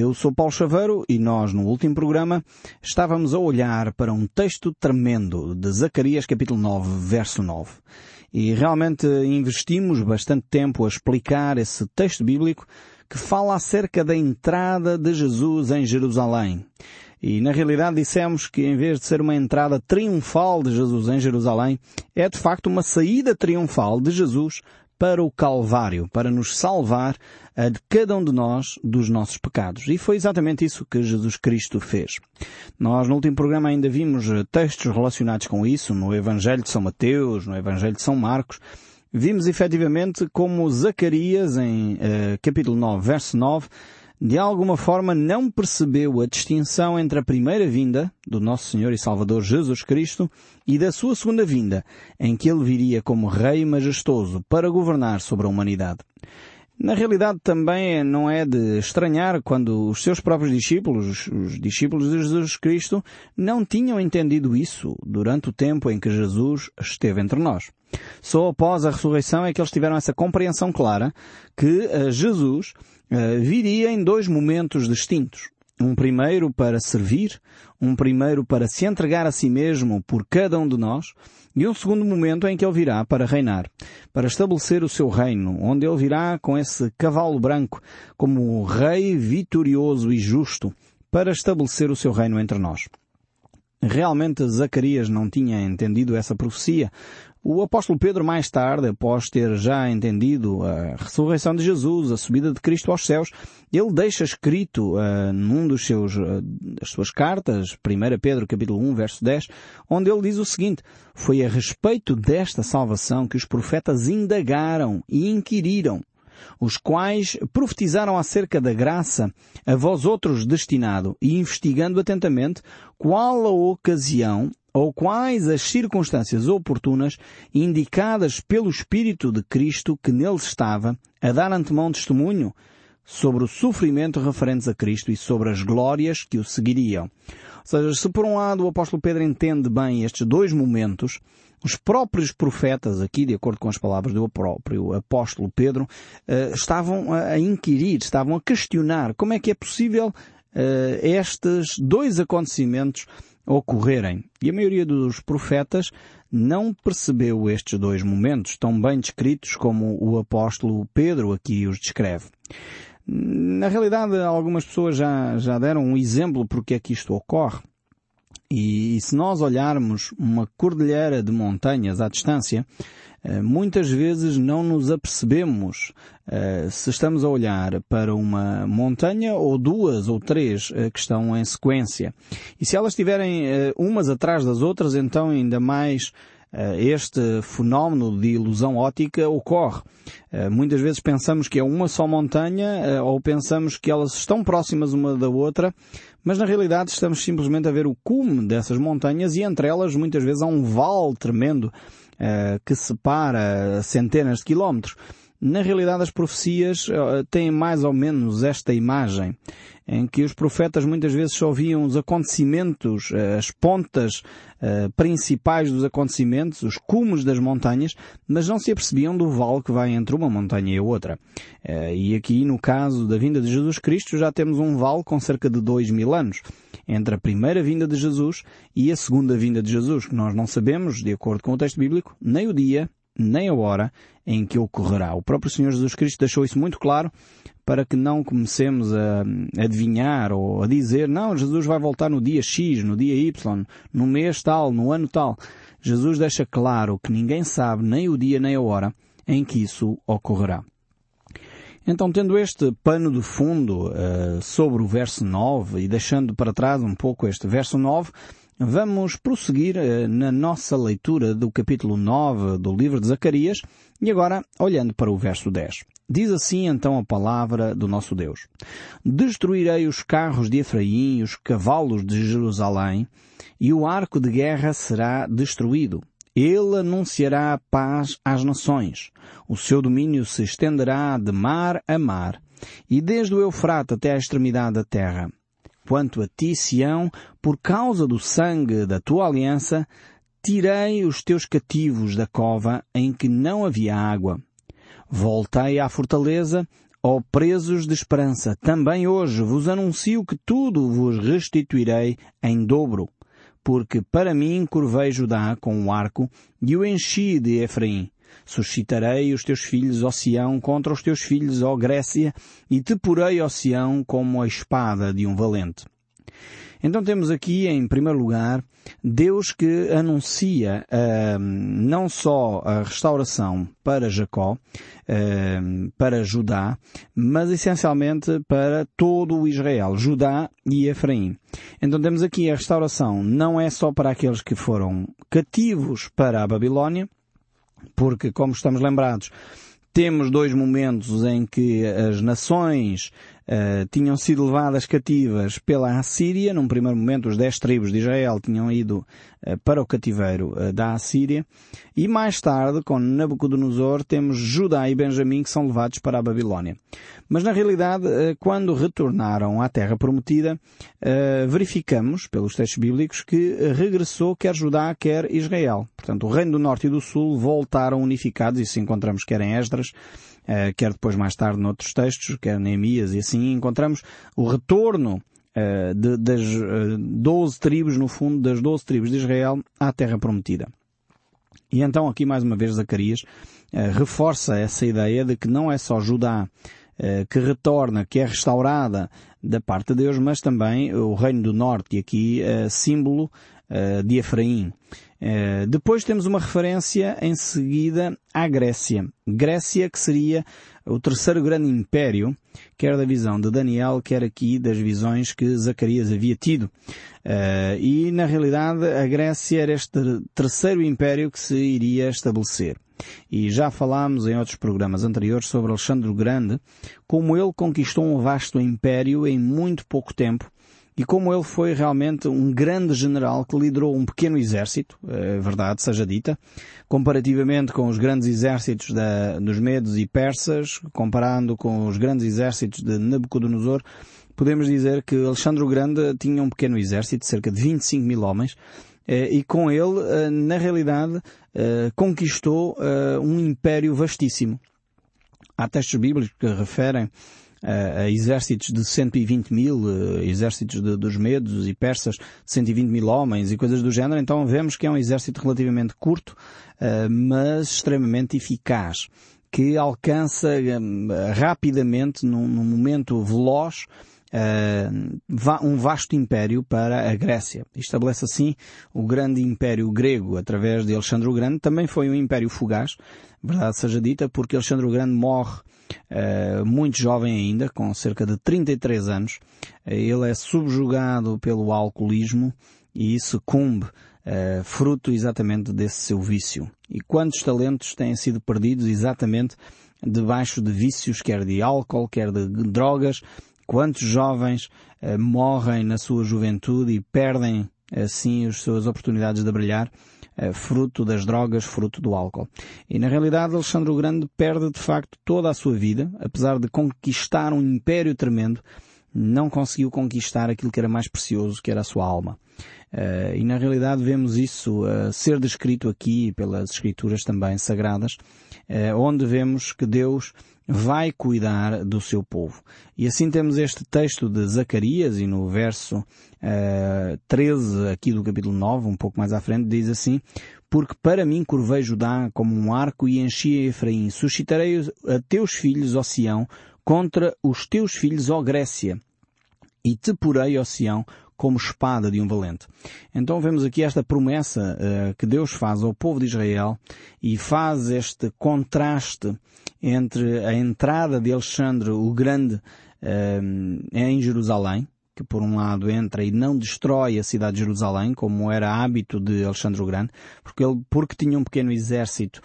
Eu sou Paulo Chaveiro e nós, no último programa, estávamos a olhar para um texto tremendo de Zacarias capítulo 9, verso 9. E realmente investimos bastante tempo a explicar esse texto bíblico que fala acerca da entrada de Jesus em Jerusalém. E na realidade dissemos que em vez de ser uma entrada triunfal de Jesus em Jerusalém, é de facto uma saída triunfal de Jesus para o Calvário, para nos salvar a de cada um de nós dos nossos pecados. E foi exatamente isso que Jesus Cristo fez. Nós no último programa ainda vimos eh, textos relacionados com isso, no Evangelho de São Mateus, no Evangelho de São Marcos. Vimos efetivamente como Zacarias, em uh, capítulo 9, verso 9, de alguma forma não percebeu a distinção entre a primeira vinda do nosso Senhor e Salvador Jesus Cristo e da sua segunda vinda, em que ele viria como Rei majestoso para governar sobre a humanidade. Na realidade também não é de estranhar quando os seus próprios discípulos, os discípulos de Jesus Cristo, não tinham entendido isso durante o tempo em que Jesus esteve entre nós. Só após a ressurreição é que eles tiveram essa compreensão clara que eh, Jesus viria em dois momentos distintos. Um primeiro para servir, um primeiro para se entregar a si mesmo por cada um de nós, e um segundo momento em que ele virá para reinar, para estabelecer o seu reino, onde ele virá com esse cavalo branco como rei vitorioso e justo, para estabelecer o seu reino entre nós. Realmente Zacarias não tinha entendido essa profecia, o apóstolo Pedro, mais tarde, após ter já entendido a ressurreição de Jesus, a subida de Cristo aos céus, ele deixa escrito uh, num dos seus, uh, das suas cartas, 1 Pedro capítulo 1, verso 10, onde ele diz o seguinte, foi a respeito desta salvação que os profetas indagaram e inquiriram, os quais profetizaram acerca da graça a vós outros destinado e investigando atentamente qual a ocasião ou quais as circunstâncias oportunas indicadas pelo Espírito de Cristo que nele estava a dar antemão testemunho sobre o sofrimento referentes a Cristo e sobre as glórias que o seguiriam. Ou seja, se por um lado o apóstolo Pedro entende bem estes dois momentos, os próprios profetas, aqui de acordo com as palavras do próprio apóstolo Pedro, eh, estavam a inquirir, estavam a questionar como é que é possível eh, estes dois acontecimentos ocorrerem. E a maioria dos profetas não percebeu estes dois momentos tão bem descritos como o apóstolo Pedro aqui os descreve. Na realidade, algumas pessoas já, já deram um exemplo porque é que isto ocorre. E, se nós olharmos uma cordilheira de montanhas à distância, eh, muitas vezes não nos apercebemos uh, se estamos a olhar para uma montanha ou duas ou três uh, que estão em sequência. E se elas estiverem umas atrás das outras, então ainda mais este fenómeno de ilusão ótica ocorre. Muitas vezes pensamos que é uma só montanha ou pensamos que elas estão próximas uma da outra, mas na realidade estamos simplesmente a ver o cume dessas montanhas e entre elas muitas vezes há um vale tremendo que separa centenas de quilómetros. Na realidade, as profecias uh, têm mais ou menos esta imagem, em que os profetas muitas vezes só viam os acontecimentos, uh, as pontas principais dos acontecimentos, os cumes das montanhas, mas não se apercebiam do vale que vai entre uma montanha e outra. e aqui, no caso da vinda de Jesus Cristo, já temos um vale com cerca de dois mil anos entre a primeira vinda de Jesus e a segunda vinda de Jesus, que nós não sabemos, de acordo com o texto bíblico, nem o dia, nem a hora em que ocorrerá. O próprio Senhor Jesus Cristo deixou isso muito claro para que não comecemos a adivinhar ou a dizer, não, Jesus vai voltar no dia X, no dia Y, no mês tal, no ano tal. Jesus deixa claro que ninguém sabe nem o dia nem a hora em que isso ocorrerá. Então, tendo este pano de fundo uh, sobre o verso 9 e deixando para trás um pouco este verso 9, vamos prosseguir uh, na nossa leitura do capítulo 9 do livro de Zacarias e agora olhando para o verso 10. Diz assim então a palavra do nosso Deus. Destruirei os carros de Efraim e os cavalos de Jerusalém e o arco de guerra será destruído ele anunciará a paz às nações. O seu domínio se estenderá de mar a mar, e desde o Eufrate até à extremidade da terra. Quanto a ti, Sião, por causa do sangue da tua aliança, tirei os teus cativos da cova em que não havia água. Voltei à fortaleza Ó presos de esperança, também hoje vos anuncio que tudo vos restituirei em dobro. Porque para mim curvei Judá com um arco e o enchi de Efraim. Suscitarei os teus filhos, ó Sião, contra os teus filhos, ó Grécia, e te porei, ó Sião, como a espada de um valente. Então temos aqui, em primeiro lugar, Deus que anuncia uh, não só a restauração para Jacó, uh, para Judá, mas essencialmente para todo o Israel, Judá e Efraim. Então temos aqui a restauração não é só para aqueles que foram cativos para a Babilónia, porque, como estamos lembrados, temos dois momentos em que as nações uh, tinham sido levadas cativas pela Assíria. Num primeiro momento, os dez tribos de Israel tinham ido uh, para o cativeiro uh, da Assíria. E mais tarde, com Nabucodonosor, temos Judá e Benjamim que são levados para a Babilónia. Mas na realidade, quando retornaram à Terra Prometida, verificamos, pelos textos bíblicos, que regressou quer Judá, quer Israel. Portanto, o Reino do Norte e do Sul voltaram unificados, isso encontramos quer em Esdras, quer depois mais tarde noutros textos, quer Neemias, e assim encontramos o retorno uh, de, das uh, doze tribos, no fundo, das doze tribos de Israel à Terra Prometida. E então aqui mais uma vez Zacarias reforça essa ideia de que não é só Judá que retorna, que é restaurada da parte de Deus, mas também o Reino do Norte, e aqui símbolo de Efraim. Uh, depois temos uma referência em seguida à Grécia. Grécia que seria o terceiro grande império, quer da visão de Daniel, quer aqui das visões que Zacarias havia tido. Uh, e na realidade a Grécia era este terceiro império que se iria estabelecer. E já falámos em outros programas anteriores sobre Alexandre o Grande, como ele conquistou um vasto império em muito pouco tempo, e como ele foi realmente um grande general que liderou um pequeno exército, é verdade, seja dita, comparativamente com os grandes exércitos da, dos medos e persas, comparando com os grandes exércitos de Nabucodonosor, podemos dizer que Alexandre o Grande tinha um pequeno exército, cerca de 25 mil homens, eh, e com ele, eh, na realidade, conquistou um império vastíssimo. Há textos bíblicos que referem a exércitos de 120 mil, eh, exércitos de, dos medos e persas de 120 mil homens e coisas do género, então vemos que é um exército relativamente curto, eh, mas extremamente eficaz, que alcança eh, rapidamente, num, num momento veloz, um vasto império para a Grécia. Estabelece assim o grande império grego através de Alexandre o Grande. Também foi um império fugaz, verdade seja dita, porque Alexandre o Grande morre uh, muito jovem ainda, com cerca de 33 anos. Uh, ele é subjugado pelo alcoolismo e sucumbe, uh, fruto exatamente desse seu vício. E quantos talentos têm sido perdidos exatamente debaixo de vícios, quer de álcool, quer de drogas, quantos jovens morrem na sua juventude e perdem assim as suas oportunidades de brilhar eh, fruto das drogas, fruto do álcool. E na realidade Alexandre o Grande perde de facto toda a sua vida, apesar de conquistar um império tremendo, não conseguiu conquistar aquilo que era mais precioso, que era a sua alma. Uh, e na realidade vemos isso uh, ser descrito aqui pelas escrituras também sagradas, uh, onde vemos que Deus vai cuidar do seu povo. E assim temos este texto de Zacarias e no verso uh, 13 aqui do capítulo 9, um pouco mais à frente, diz assim, porque para mim curvei Judá como um arco e enchi Efraim, suscitarei a teus filhos, ó Sião, contra os teus filhos, ó Grécia, e te porei, ó Sião, como espada de um valente. Então vemos aqui esta promessa uh, que Deus faz ao povo de Israel e faz este contraste entre a entrada de Alexandre o Grande uh, em Jerusalém, que por um lado entra e não destrói a cidade de Jerusalém, como era hábito de Alexandre o Grande, porque ele, porque tinha um pequeno exército,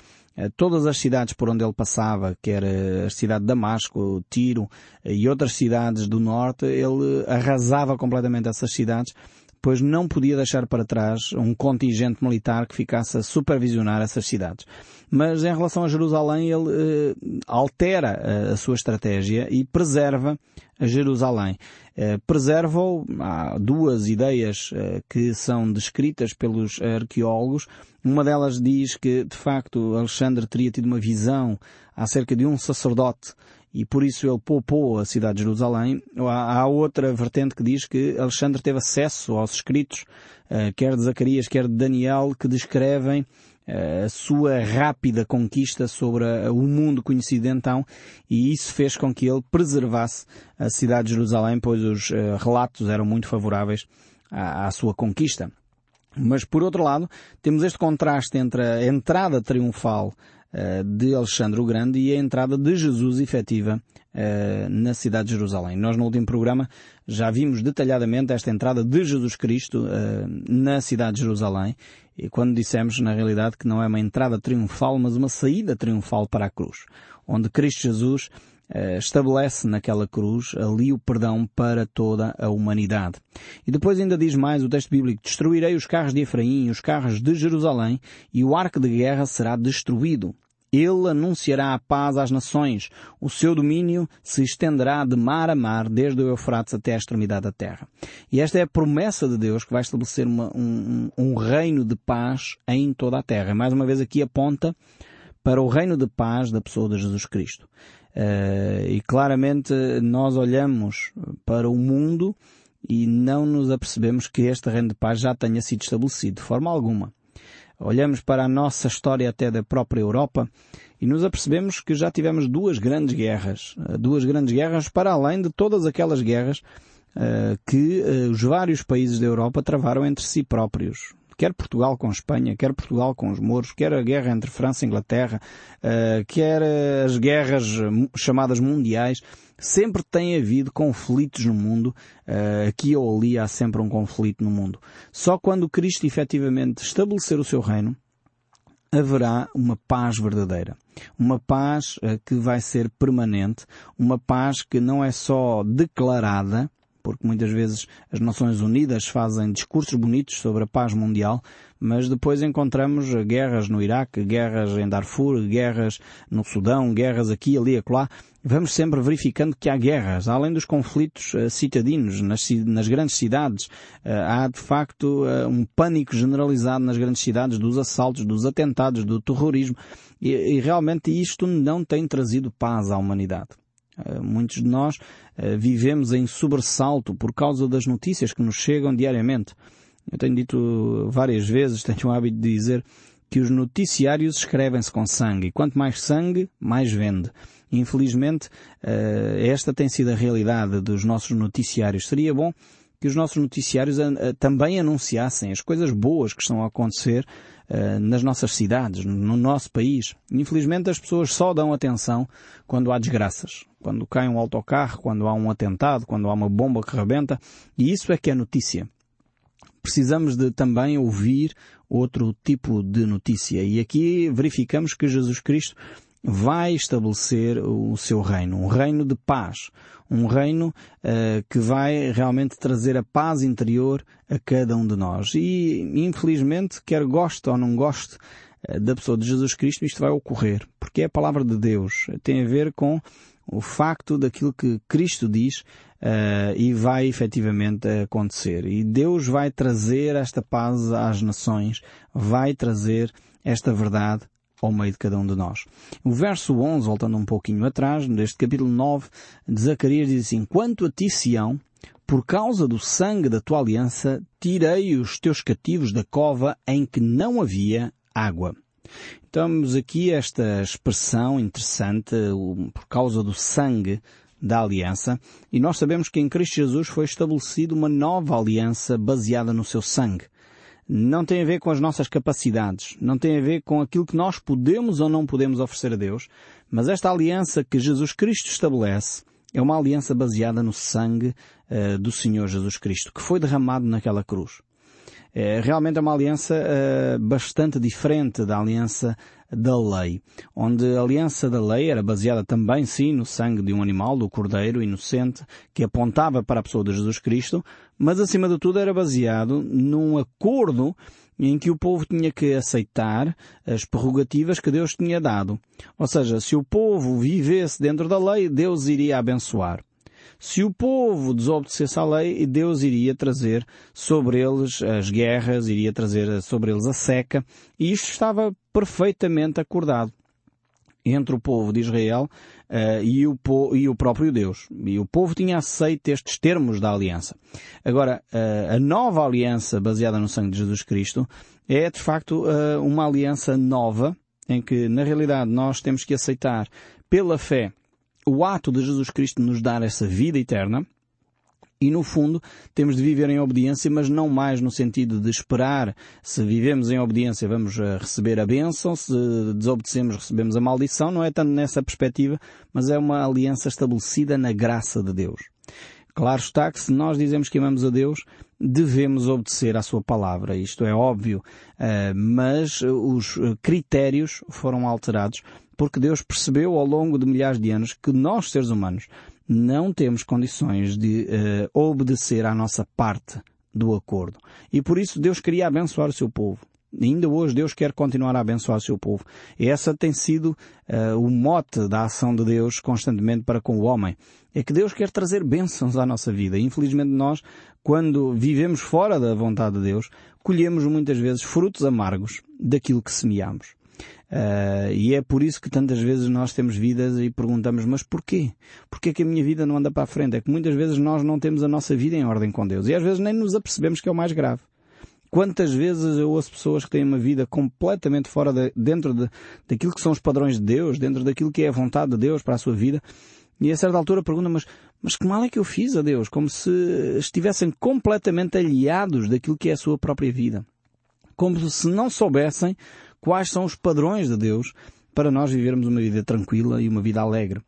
todas as cidades por onde ele passava, que era a cidade de Damasco, Tiro e outras cidades do norte, ele arrasava completamente essas cidades, pois não podia deixar para trás um contingente militar que ficasse a supervisionar essas cidades. Mas em relação a Jerusalém, ele eh, altera eh, a sua estratégia e preserva Jerusalém. Eh, preserva-o, há duas ideias eh, que são descritas pelos arqueólogos. Uma delas diz que, de facto, Alexandre teria tido uma visão acerca de um sacerdote e por isso ele poupou a cidade de Jerusalém. Há, outra vertente que diz que Alexandre teve acesso aos escritos, uh, quer de Zacarias, quer de Daniel, que descrevem a sua rápida conquista sobre o mundo conhecido então, e isso fez com que ele preservasse a cidade de Jerusalém, pois os uh, relatos eram muito favoráveis à, sua conquista. Mas por outro lado, temos este contraste entre a entrada triunfal uh, de Alexandre o Grande e a entrada de Jesus efetiva uh, na cidade de Jerusalém. Nós no último programa já vimos detalhadamente esta entrada de Jesus Cristo na cidade de Jerusalém e quando dissemos, na realidade, que não é uma entrada triunfal, mas uma saída triunfal para a cruz, onde Cristo Jesus eh, estabelece naquela cruz ali o perdão para toda a humanidade. E depois ainda diz mais o texto bíblico, destruirei os carros de Efraim e os carros de Jerusalém e o arco de guerra será destruído. Ele anunciará a paz às nações. O seu domínio se estenderá de mar a mar, desde o Eufrates até a extremidade da terra. E esta é a promessa de Deus que vai estabelecer uma, um, um reino de paz em toda a terra. Mais uma vez aqui aponta para o reino de paz da pessoa de Jesus Cristo. Uh, e claramente nós olhamos para o mundo e não nos apercebemos que este reino de paz já tenha sido estabelecido de forma alguma olhamos para a nossa história até da própria Europa e nos apercebemos que já tivemos duas grandes guerras. Eh, duas grandes guerras para além de todas aquelas guerras uh, que uh, os vários países da Europa travaram entre si próprios. Quer Portugal com Espanha, quer Portugal com os mouros, quer a guerra entre França e Inglaterra, uh, quer as guerras chamadas mundiais sempre tem havido conflitos no mundo, uh, aqui ou ali há sempre um conflito no mundo. Só quando Cristo efetivamente estabelecer o seu reino, haverá uma paz verdadeira. Uma paz uh, que vai ser permanente, uma paz que não é só declarada, porque muitas vezes as Nações Unidas fazem discursos bonitos sobre a paz mundial, mas depois encontramos guerras no Iraque, guerras em Darfur, guerras no Sudão, guerras aqui, ali, acolá. Vamos sempre verificando que há guerras, além dos conflitos uh, citadinos nas, nas, grandes cidades. Uh, há de facto uh, um pânico generalizado nas grandes cidades dos assaltos, dos atentados, do terrorismo e, e realmente isto não tem trazido paz à humanidade. Muitos de nós vivemos em sobressalto por causa das notícias que nos chegam diariamente. Eu tenho dito várias vezes, tenho o hábito de dizer que os noticiários escrevem-se com sangue. E quanto mais sangue, mais vende. Infelizmente, eh, esta tem sido a realidade dos nossos noticiários. Seria bom que os nossos noticiários eh, também anunciassem as coisas boas que estão a acontecer eh, nas nossas cidades, no nosso país. Infelizmente as pessoas só dão atenção quando há desgraças. Quando cai um autocarro, quando há um atentado, quando há uma bomba que rebenta. E isso é que é notícia precisamos de também ouvir outro tipo de notícia. E aqui verificamos que Jesus Cristo vai estabelecer o seu reino, um reino de paz, um reino uh, que vai realmente trazer a paz interior a cada um de nós. E, infelizmente, quer goste ou não goste uh, da pessoa de Jesus Cristo, isto vai ocorrer, porque é a palavra de Deus, tem a ver com o facto daquilo que Cristo diz uh, e vai efetivamente acontecer. E Deus vai trazer esta paz às nações, vai trazer esta verdade ao meio de cada um de nós. O verso 11, voltando um pouquinho atrás, neste capítulo 9 de Zacarias, diz assim, Quanto a ti, Sião, por causa do sangue da tua aliança, tirei os teus cativos da cova em que não havia água. Temos aqui esta expressão interessante, por causa do sangue da aliança, e nós sabemos que em Cristo Jesus foi estabelecida uma nova aliança baseada no seu sangue. Não tem a ver com as nossas capacidades, não tem a ver com aquilo que nós podemos ou não podemos oferecer a Deus, mas esta aliança que Jesus Cristo estabelece é uma aliança baseada no sangue uh, do Senhor Jesus Cristo, que foi derramado naquela cruz. É realmente é uma aliança uh, bastante diferente da aliança da lei, onde a aliança da lei era baseada também, sim, no sangue de um animal, do cordeiro inocente, que apontava para a pessoa de Jesus Cristo, mas acima de tudo era baseado num acordo em que o povo tinha que aceitar as prerrogativas que Deus tinha dado. Ou seja, se o povo vivesse dentro da lei, Deus iria abençoar. Se o povo desobedecesse à lei, Deus iria trazer sobre eles as guerras, iria trazer sobre eles a seca, e isto estava perfeitamente acordado. Entre o povo de Israel uh, e, o e, o próprio Deus. E o povo tinha aceito estes termos da aliança. Agora, uh, a nova aliança baseada no sangue de Jesus Cristo é de facto uh, uma aliança nova em que na realidade nós temos que aceitar pela fé o ato de Jesus Cristo nos dar essa vida eterna e no fundo temos de viver em obediência, mas não mais no sentido de esperar se vivemos em obediência vamos eh, receber a bênção, se desobedecemos recebemos a maldição, não é tanto nessa perspectiva, mas é uma aliança estabelecida na graça de Deus. Claro está que se nós dizemos que amamos a Deus, devemos obedecer à sua palavra. Isto é óbvio. Eh, mas os critérios foram alterados porque Deus percebeu ao longo de milhares de anos que nós, seres humanos, não temos condições de uh, obedecer à nossa parte do acordo. E por isso Deus queria abençoar o seu povo. Ainda hoje Deus quer continuar a abençoar o seu povo. E essa tem sido uh, o mote da ação de Deus constantemente para com o homem. É que Deus quer trazer bênçãos à nossa vida. Infelizmente nós, quando vivemos fora da vontade de Deus, colhemos muitas vezes frutos amargos daquilo que semeamos. Uh, e é por isso que tantas vezes nós temos vidas e perguntamos, mas porquê? Porquê que a minha vida não anda para a frente? É que muitas vezes nós não temos a nossa vida em ordem com Deus. E às vezes nem nos apercebemos que é o mais grave. Quantas vezes eu ouço pessoas que têm uma vida completamente fora de, dentro de, daquilo que são os padrões de Deus, dentro daquilo que é a vontade de Deus para a sua vida, e a certa altura perguntam, mas, mas que mal é que eu fiz a Deus? Como se estivessem completamente aliados daquilo que é a sua própria vida. Como se não soubessem quais são os padrões de Deus para nós vivermos uma vida tranquila e uma vida alegre.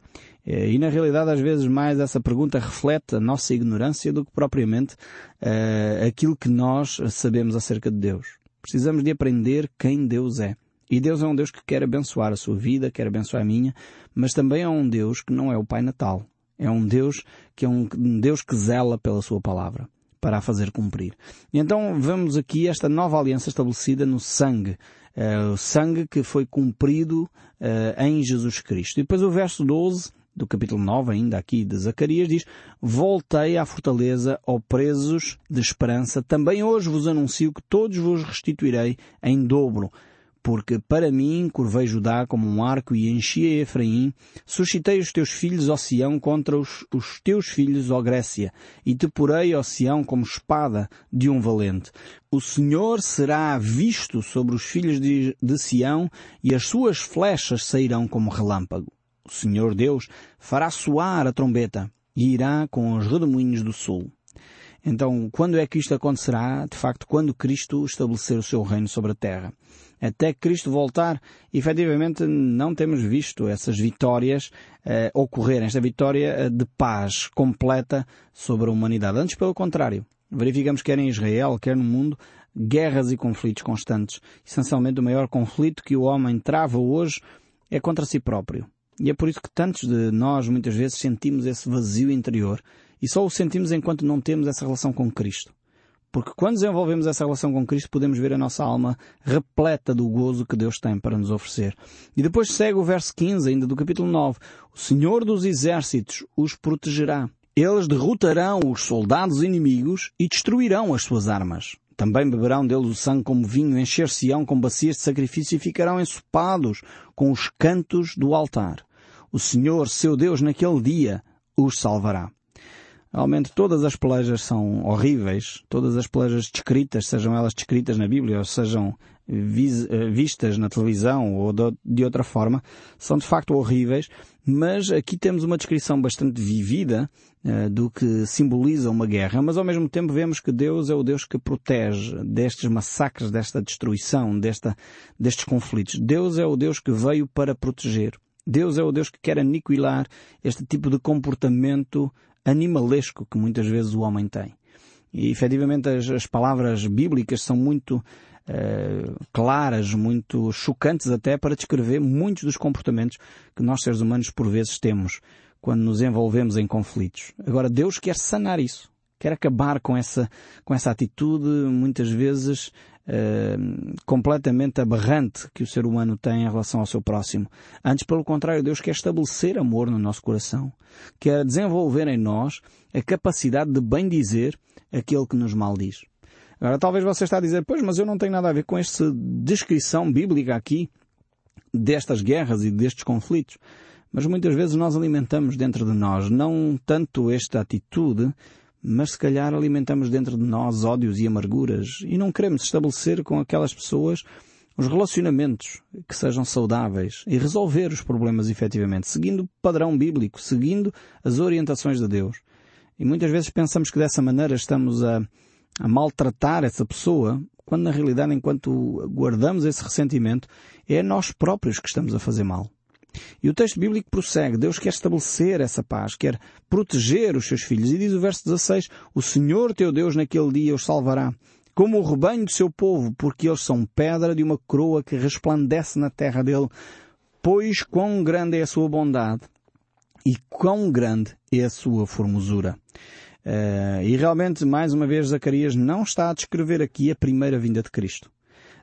Eh, e na realidade, às vezes, mais essa pergunta reflete a nossa ignorância do que propriamente uh, aquilo que nós sabemos acerca de Deus. Precisamos de aprender quem Deus é. E Deus é um Deus que quer abençoar a sua vida, quer abençoar a minha, mas também é um Deus que não é o Pai Natal. É um Deus que é um Deus que zela pela sua palavra para a fazer cumprir. E então vemos aqui esta nova aliança estabelecida no sangue uh, o sangue que foi cumprido uh, em Jesus Cristo. E depois o verso 12 do capítulo 9 ainda aqui de Zacarias diz Voltei à fortaleza, ó presos de esperança, também hoje vos anuncio que todos vos restituirei em dobro porque para mim curvei Judá como um arco e enchi Efraim, suscitei os teus filhos, ó Sião, contra os, os teus filhos, ó Grécia, e te porei, ó Sião, como espada de um valente. O Senhor será visto sobre os filhos de, de Sião, e as suas flechas sairão como relâmpago. O Senhor Deus fará soar a trombeta, e irá com os redemoinhos do sul. Então, quando é que isto acontecerá? De facto, quando Cristo estabelecer o seu reino sobre a terra até Cristo voltar, efetivamente não temos visto essas vitórias eh, ocorrerem, esta vitória eh, de paz completa sobre a humanidade. Antes, pelo contrário, verificamos quer em Israel, quer no mundo, guerras e conflitos constantes. Essencialmente, o maior conflito que o homem trava hoje é contra si próprio. E é por isso que tantos de nós muitas vezes sentimos esse vazio interior e só o sentimos enquanto não temos essa relação com Cristo. Porque quando desenvolvemos essa relação com Cristo, podemos ver a nossa alma repleta do gozo que Deus tem para nos oferecer. E depois segue o verso 15, ainda do capítulo 9. O Senhor dos Exércitos os protegerá. Eles derrotarão os soldados inimigos e destruirão as suas armas. Também beberão deles o sangue como vinho, encher-se-ão com bacias de sacrifício e ficarão ensopados com os cantos do altar. O Senhor, seu Deus, naquele dia, os salvará. Realmente todas as pelejas são horríveis, todas as pelejas descritas, sejam elas descritas na Bíblia ou sejam eh, vistas na televisão ou de outra forma, são de facto horríveis, mas aqui temos uma descrição bastante vivida uh, do que simboliza uma guerra, mas ao mesmo tempo vemos que Deus é o Deus que protege destes massacres, desta destruição, desta, destes conflitos. Deus é o Deus que veio para proteger. Deus é o Deus que quer aniquilar este tipo de comportamento animalesco que muitas vezes o homem tem. E efetivamente as, as palavras bíblicas são muito uh, claras, muito chocantes até para descrever muitos dos comportamentos que nós seres humanos por vezes temos quando nos envolvemos em conflitos. Agora Deus quer sanar isso. Quer acabar com essa, com essa atitude muitas vezes uh, completamente aberrante que o ser humano tem em relação ao seu próximo. Antes, pelo contrário, Deus quer estabelecer amor no nosso coração. Quer desenvolver em nós a capacidade de bem dizer aquele que nos maldiz. Agora, talvez você está a dizer, pois, mas eu não tenho nada a ver com esta descrição bíblica aqui. destas guerras e destes conflitos. Mas muitas vezes nós alimentamos dentro de nós não tanto esta atitude, mas se calhar alimentamos dentro de nós ódios e amarguras e não queremos estabelecer com aquelas pessoas os relacionamentos que sejam saudáveis e resolver os problemas efetivamente, seguindo o padrão bíblico, seguindo as orientações de Deus. E muitas vezes pensamos que dessa maneira estamos a, a maltratar essa pessoa, quando na realidade, enquanto guardamos esse ressentimento, é nós próprios que estamos a fazer mal. E o texto bíblico prossegue. Deus quer estabelecer essa paz, quer proteger os seus filhos. E diz o verso 16, O Senhor teu Deus naquele dia os salvará, como o rebanho do seu povo, porque eles são pedra de uma coroa que resplandece na terra dele. Pois quão grande é a sua bondade e quão grande é a sua formosura. Uh, e realmente, mais uma vez, Zacarias não está a descrever aqui a primeira vinda de Cristo.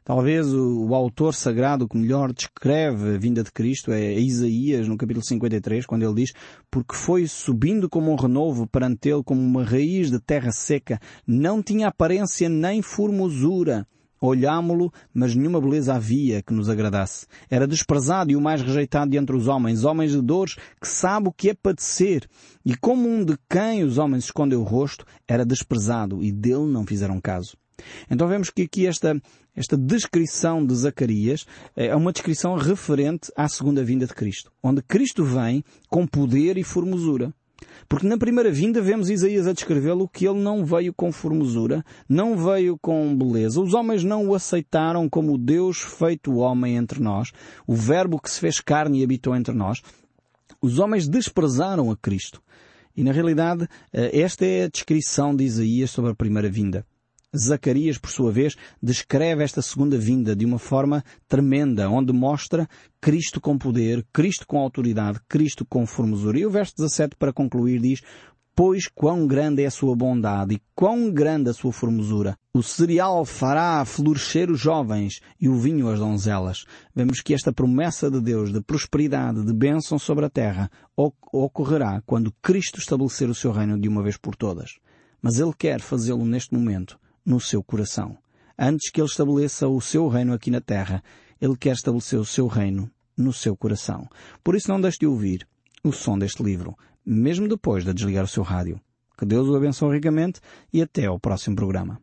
Talvez o, o, autor sagrado que melhor descreve a vinda de Cristo é Isaías, no capítulo 53, quando ele diz, porque foi subindo como um renovo perante ele como uma raiz de terra seca, não tinha aparência nem formosura. Olhámo-lo, mas nenhuma beleza havia que nos agradasse. Era desprezado e o mais rejeitado entre os homens, homens de dores, que sabe o que é padecer. E como um de quem os homens escondem o rosto, era desprezado e dele não fizeram caso. Então vemos que aqui esta, esta descrição de Zacarias é uma descrição referente à segunda vinda de Cristo, onde Cristo vem com poder e formosura. Porque na primeira vinda vemos Isaías a descrevê-lo que ele não veio com formosura, não veio com beleza. Os homens não o aceitaram como Deus feito homem entre nós, o verbo que se fez carne e habitou entre nós. Os homens desprezaram a Cristo. E na realidade, eh, esta é a descrição de Isaías sobre a primeira vinda. Zacarias, por sua vez, descreve esta segunda vinda de uma forma tremenda, onde mostra Cristo com poder, Cristo com autoridade, Cristo com formosura. E o verso 17, para concluir, diz, Pois quão grande é a sua bondade e quão grande a sua formosura. O cereal fará florescer os jovens e o vinho as donzelas. Vemos que esta promessa de Deus de prosperidade, de bênção sobre a terra, ocorrerá quando Cristo estabelecer o seu reino de uma vez por todas. Mas Ele quer fazê-lo neste momento no seu coração. Antes que ele estabeleça o seu reino aqui na terra, ele quer estabelecer o seu reino no seu coração. Por isso não deixe de ouvir o som deste livro, mesmo depois de desligar o seu rádio. Que Deus o abençoe ricamente e até ao próximo programa.